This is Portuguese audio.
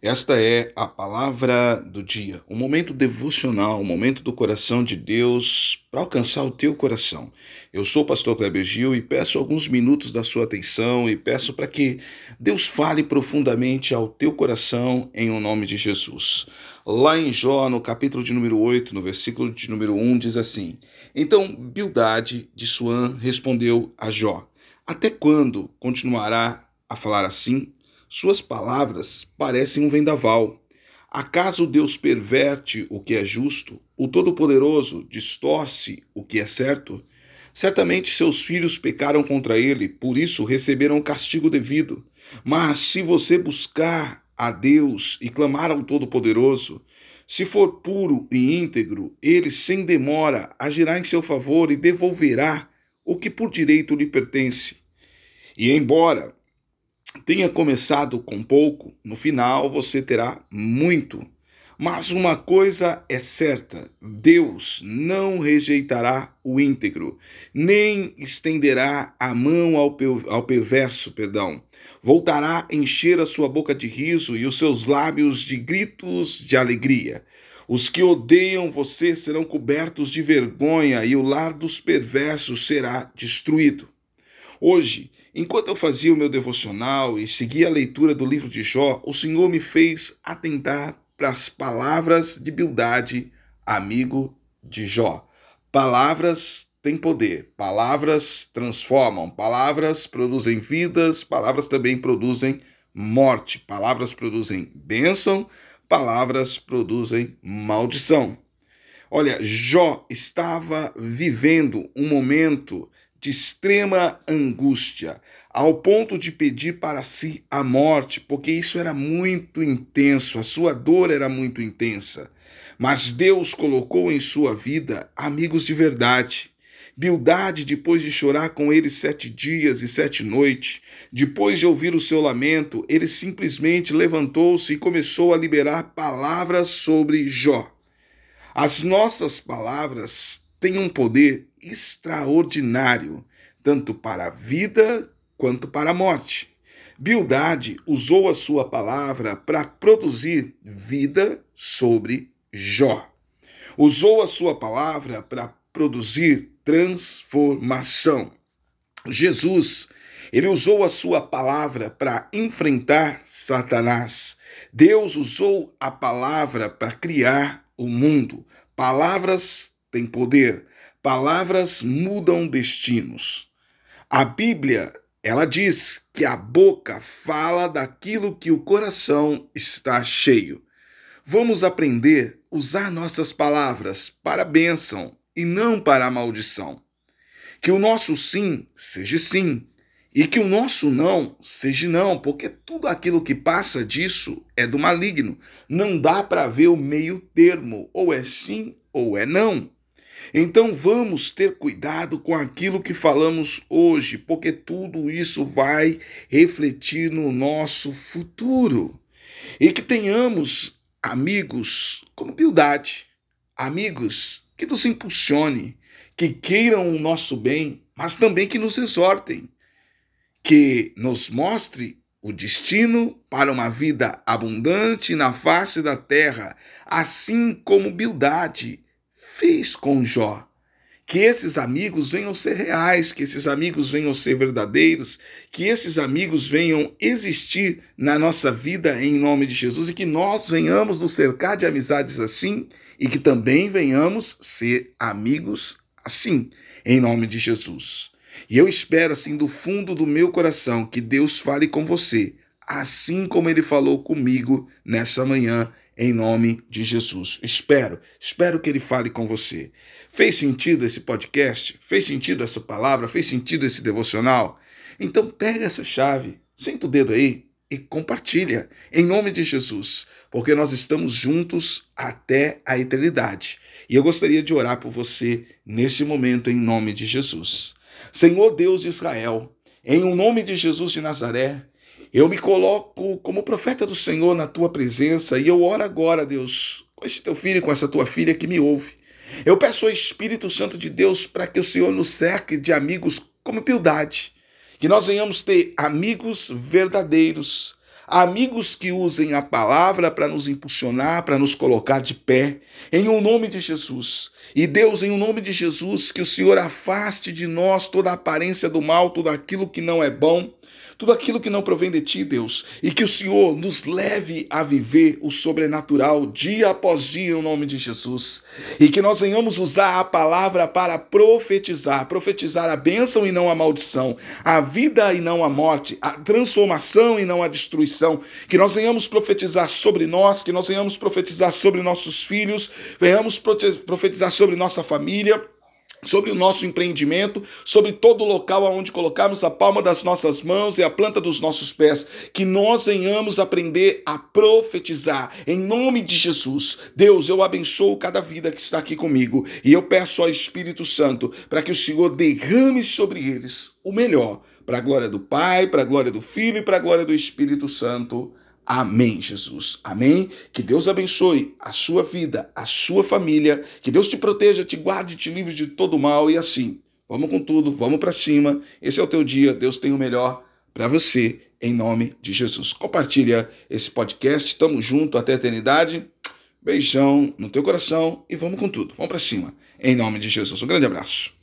Esta é a palavra do dia, um momento devocional, um momento do coração de Deus para alcançar o teu coração. Eu sou o pastor Kleber Gil e peço alguns minutos da sua atenção e peço para que Deus fale profundamente ao teu coração em o nome de Jesus. Lá em Jó, no capítulo de número 8, no versículo de número 1, diz assim: Então Bildade de Suã respondeu a Jó: Até quando continuará a falar assim? Suas palavras parecem um vendaval. Acaso Deus perverte o que é justo? O Todo-Poderoso distorce o que é certo? Certamente seus filhos pecaram contra ele, por isso receberam o castigo devido. Mas se você buscar a Deus e clamar ao Todo-Poderoso, se for puro e íntegro, ele sem demora agirá em seu favor e devolverá o que por direito lhe pertence. E embora tenha começado com pouco, no final você terá muito. Mas uma coisa é certa: Deus não rejeitará o íntegro, nem estenderá a mão ao, ao perverso, perdão. Voltará a encher a sua boca de riso e os seus lábios de gritos de alegria. Os que odeiam você serão cobertos de vergonha e o lar dos perversos será destruído. Hoje, enquanto eu fazia o meu devocional e seguia a leitura do livro de Jó, o Senhor me fez atentar para as palavras de Bildade, amigo de Jó. Palavras têm poder, palavras transformam, palavras produzem vidas, palavras também produzem morte, palavras produzem bênção, palavras produzem maldição. Olha, Jó estava vivendo um momento de extrema angústia, ao ponto de pedir para si a morte, porque isso era muito intenso, a sua dor era muito intensa. Mas Deus colocou em sua vida amigos de verdade. Bildade, depois de chorar com ele sete dias e sete noites, depois de ouvir o seu lamento, ele simplesmente levantou-se e começou a liberar palavras sobre Jó. As nossas palavras têm um poder extraordinário, tanto para a vida quanto para a morte. Bildade usou a sua palavra para produzir vida sobre Jó. Usou a sua palavra para produzir transformação. Jesus, ele usou a sua palavra para enfrentar Satanás. Deus usou a palavra para criar o mundo. Palavras têm poder. Palavras mudam destinos. A Bíblia, ela diz que a boca fala daquilo que o coração está cheio. Vamos aprender a usar nossas palavras para bênção e não para a maldição. Que o nosso sim seja sim e que o nosso não seja não, porque tudo aquilo que passa disso é do maligno. Não dá para ver o meio termo, ou é sim ou é não. Então vamos ter cuidado com aquilo que falamos hoje, porque tudo isso vai refletir no nosso futuro. E que tenhamos amigos como Bildade, amigos que nos impulsione, que queiram o nosso bem, mas também que nos exortem, que nos mostre o destino para uma vida abundante na face da terra, assim como Bildade fez com Jó. Que esses amigos venham ser reais, que esses amigos venham ser verdadeiros, que esses amigos venham existir na nossa vida em nome de Jesus e que nós venhamos nos cercar de amizades assim e que também venhamos ser amigos assim, em nome de Jesus. E eu espero, assim, do fundo do meu coração, que Deus fale com você, assim como ele falou comigo nessa manhã em nome de Jesus. Espero, espero que ele fale com você. Fez sentido esse podcast? Fez sentido essa palavra? Fez sentido esse devocional? Então pega essa chave, senta o dedo aí e compartilha em nome de Jesus, porque nós estamos juntos até a eternidade. E eu gostaria de orar por você nesse momento em nome de Jesus. Senhor Deus de Israel, em o nome de Jesus de Nazaré, eu me coloco como profeta do Senhor na tua presença e eu oro agora, Deus, com esse teu filho, com essa tua filha que me ouve. Eu peço ao Espírito Santo de Deus para que o Senhor nos cerque de amigos como piedade, que nós venhamos ter amigos verdadeiros, amigos que usem a palavra para nos impulsionar, para nos colocar de pé, em o um nome de Jesus. E Deus, em o um nome de Jesus, que o Senhor afaste de nós toda a aparência do mal, tudo aquilo que não é bom tudo aquilo que não provém de ti, Deus, e que o Senhor nos leve a viver o sobrenatural dia após dia, em nome de Jesus, e que nós venhamos usar a palavra para profetizar, profetizar a bênção e não a maldição, a vida e não a morte, a transformação e não a destruição, que nós venhamos profetizar sobre nós, que nós venhamos profetizar sobre nossos filhos, venhamos profetizar sobre nossa família sobre o nosso empreendimento, sobre todo o local aonde colocarmos a palma das nossas mãos e a planta dos nossos pés, que nós venhamos aprender a profetizar em nome de Jesus. Deus, eu abençoo cada vida que está aqui comigo e eu peço ao Espírito Santo para que o Senhor derrame sobre eles o melhor, para a glória do Pai, para a glória do Filho e para a glória do Espírito Santo. Amém, Jesus. Amém. Que Deus abençoe a sua vida, a sua família. Que Deus te proteja, te guarde, te livre de todo mal e assim. Vamos com tudo, vamos para cima. Esse é o teu dia. Deus tem o melhor para você em nome de Jesus. Compartilha esse podcast. Tamo junto até a eternidade. Beijão no teu coração e vamos com tudo. Vamos para cima. Em nome de Jesus. Um grande abraço.